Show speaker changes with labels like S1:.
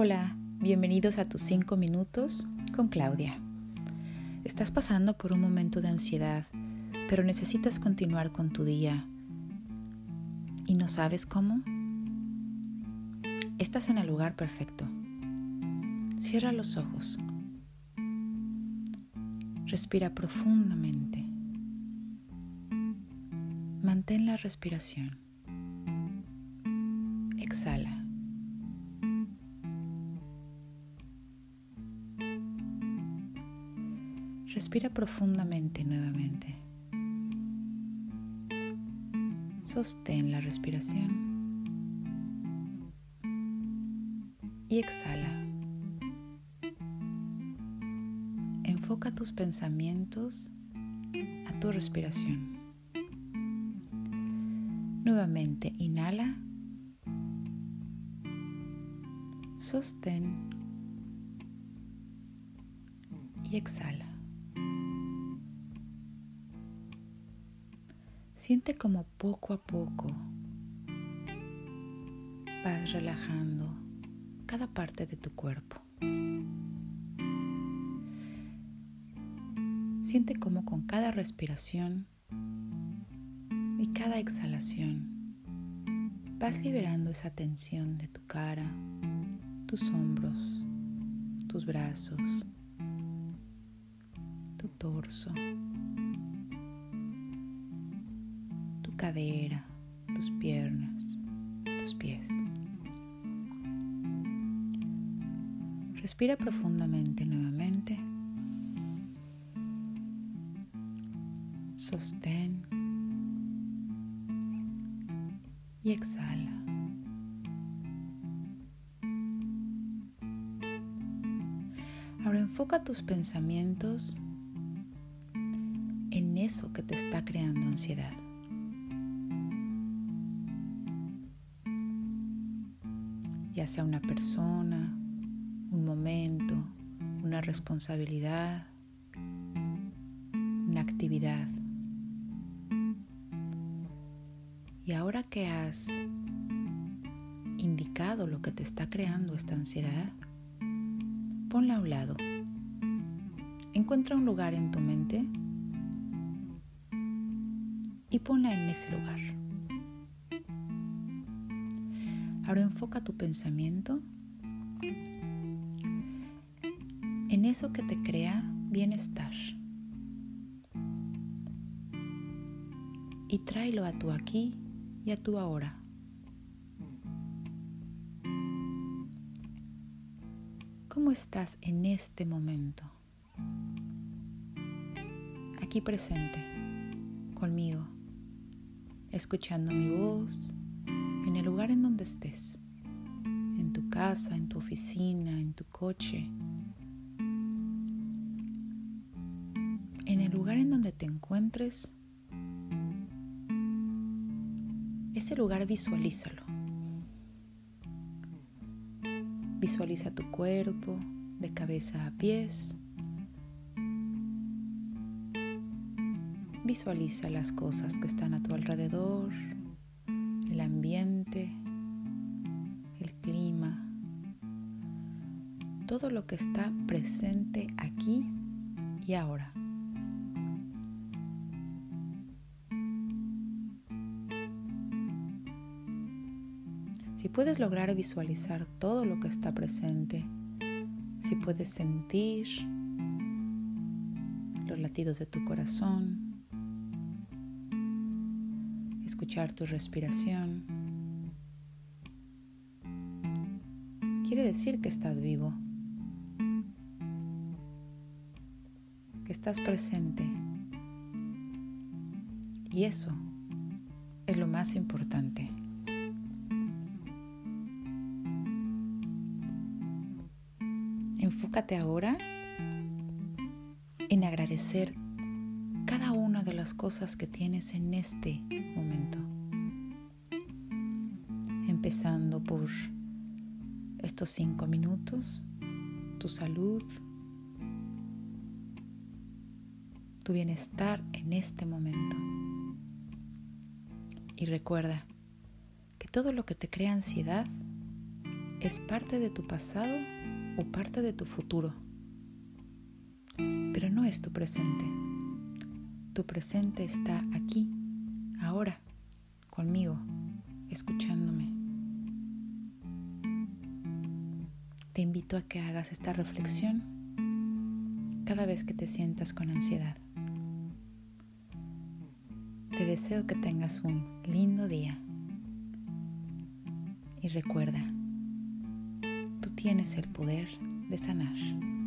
S1: Hola, bienvenidos a tus 5 minutos con Claudia. Estás pasando por un momento de ansiedad, pero necesitas continuar con tu día y no sabes cómo. Estás en el lugar perfecto. Cierra los ojos. Respira profundamente. Mantén la respiración. Exhala. Respira profundamente nuevamente. Sostén la respiración. Y exhala. Enfoca tus pensamientos a tu respiración. Nuevamente inhala. Sostén. Y exhala. Siente como poco a poco vas relajando cada parte de tu cuerpo. Siente como con cada respiración y cada exhalación vas liberando esa tensión de tu cara, tus hombros, tus brazos, tu torso. cadera, tus piernas, tus pies. Respira profundamente nuevamente. Sostén y exhala. Ahora enfoca tus pensamientos eso que te está creando ansiedad. ya sea una persona, un momento, una responsabilidad, una actividad. Y ahora que has indicado lo que te está creando esta ansiedad, ponla a un lado. Encuentra un lugar en tu mente y ponla en ese lugar. Ahora enfoca tu pensamiento en eso que te crea bienestar. Y tráelo a tu aquí y a tu ahora. ¿Cómo estás en este momento? Aquí presente, conmigo, escuchando mi voz en el lugar en donde estés, en tu casa, en tu oficina, en tu coche, en el lugar en donde te encuentres, ese lugar visualízalo. Visualiza tu cuerpo de cabeza a pies. Visualiza las cosas que están a tu alrededor, el ambiente, el clima, todo lo que está presente aquí y ahora. Si puedes lograr visualizar todo lo que está presente, si puedes sentir los latidos de tu corazón, escuchar tu respiración, quiere decir que estás vivo, que estás presente. Y eso es lo más importante. Enfócate ahora en agradecer cada de las cosas que tienes en este momento. Empezando por estos cinco minutos, tu salud, tu bienestar en este momento. Y recuerda que todo lo que te crea ansiedad es parte de tu pasado o parte de tu futuro, pero no es tu presente. Tu presente está aquí, ahora, conmigo, escuchándome. Te invito a que hagas esta reflexión cada vez que te sientas con ansiedad. Te deseo que tengas un lindo día. Y recuerda, tú tienes el poder de sanar.